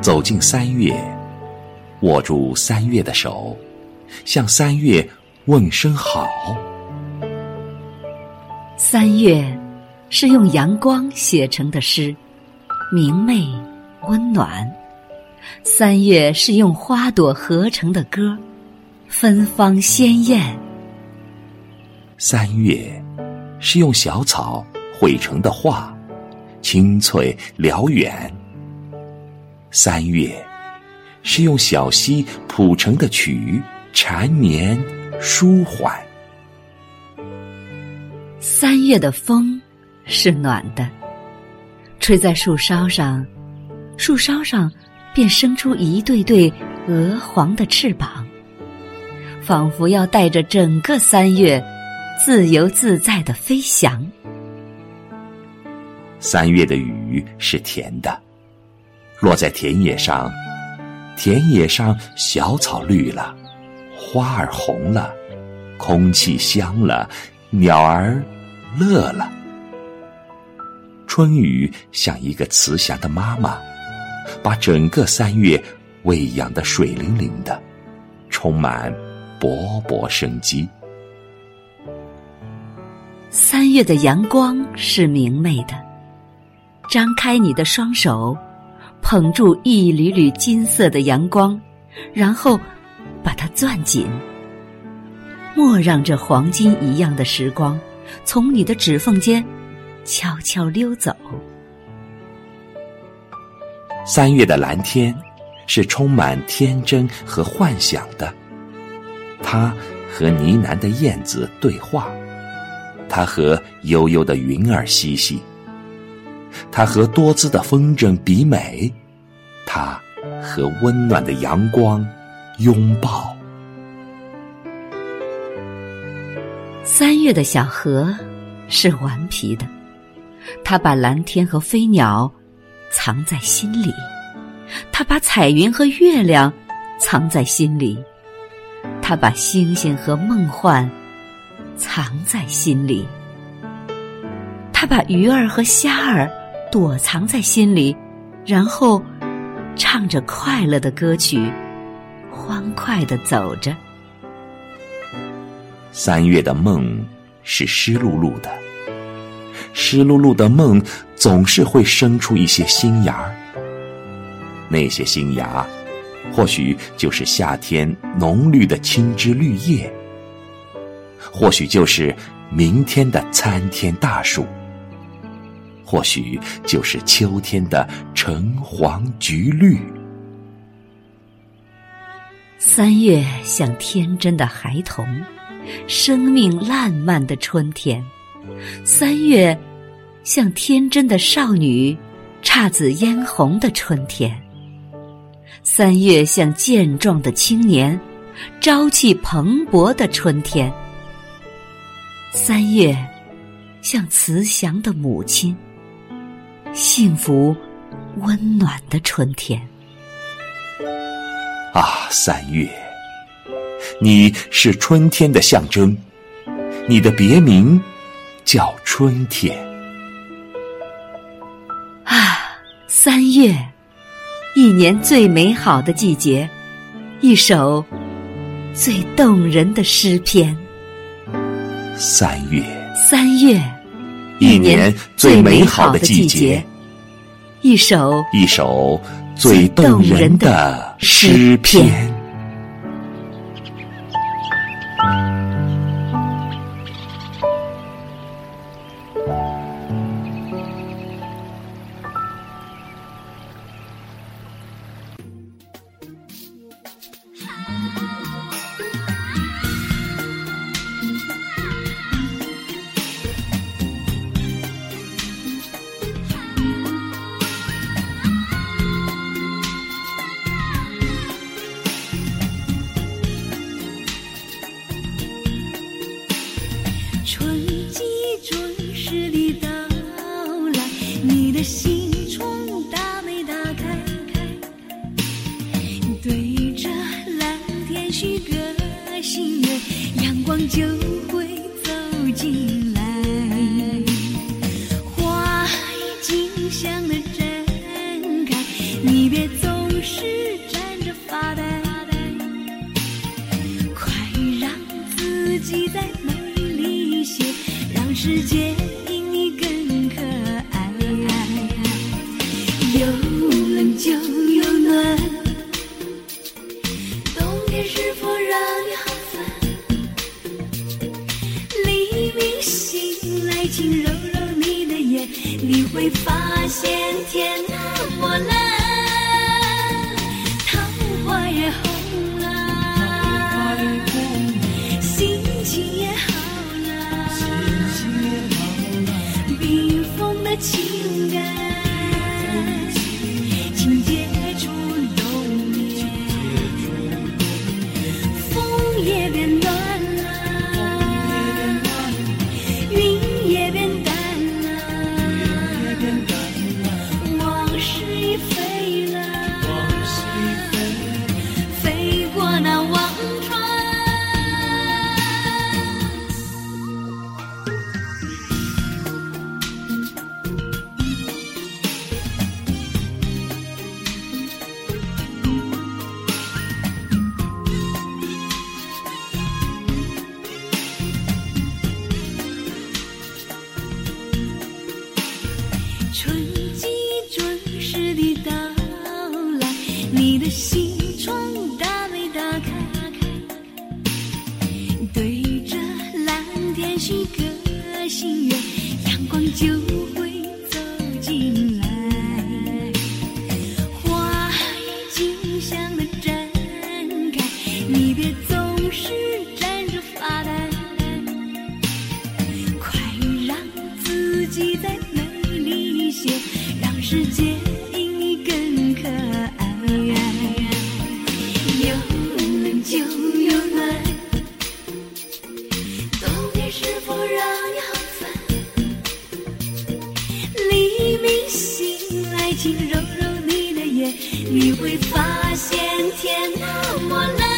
走进三月，握住三月的手，向三月问声好。三月是用阳光写成的诗，明媚温暖；三月是用花朵合成的歌，芬芳鲜艳。三月是用小草绘成的画，清脆辽远。三月，是用小溪谱成的曲，缠绵舒缓。三月的风是暖的，吹在树梢上，树梢上便生出一对对鹅黄的翅膀，仿佛要带着整个三月自由自在的飞翔。三月的雨是甜的。落在田野上，田野上小草绿了，花儿红了，空气香了，鸟儿乐了。春雨像一个慈祥的妈妈，把整个三月喂养的水灵灵的，充满勃勃生机。三月的阳光是明媚的，张开你的双手。捧住一缕缕金色的阳光，然后把它攥紧，莫让这黄金一样的时光从你的指缝间悄悄溜走。三月的蓝天是充满天真和幻想的，它和呢喃的燕子对话，它和悠悠的云儿嬉戏。它和多姿的风筝比美，它和温暖的阳光拥抱。三月的小河是顽皮的，它把蓝天和飞鸟藏在心里，它把彩云和月亮藏在心里，它把星星和梦幻藏在心里，它把鱼儿和虾儿。躲藏在心里，然后唱着快乐的歌曲，欢快的走着。三月的梦是湿漉漉的，湿漉漉的梦总是会生出一些新芽儿。那些新芽，或许就是夏天浓绿的青枝绿叶，或许就是明天的参天大树。或许就是秋天的橙黄橘绿。三月像天真的孩童，生命烂漫的春天；三月像天真的少女，姹紫嫣红的春天；三月像健壮的青年，朝气蓬勃的春天；三月像慈祥的母亲。幸福、温暖的春天啊，三月，你是春天的象征，你的别名叫春天啊，三月，一年最美好的季节，一首最动人的诗篇。三月，三月。一年最美好的季节，一首一首最动人的诗篇。春季准时的到来，你的心。你会发现天那么蓝，桃花也红了，心情也好了，冰封的情感，请接触冬眠，风也变心愿，阳光就会走进来。花已经香的绽开，你别总是站着发呆。快让自己再美丽一些，让世界轻，揉揉你的眼，你会发现天那么蓝，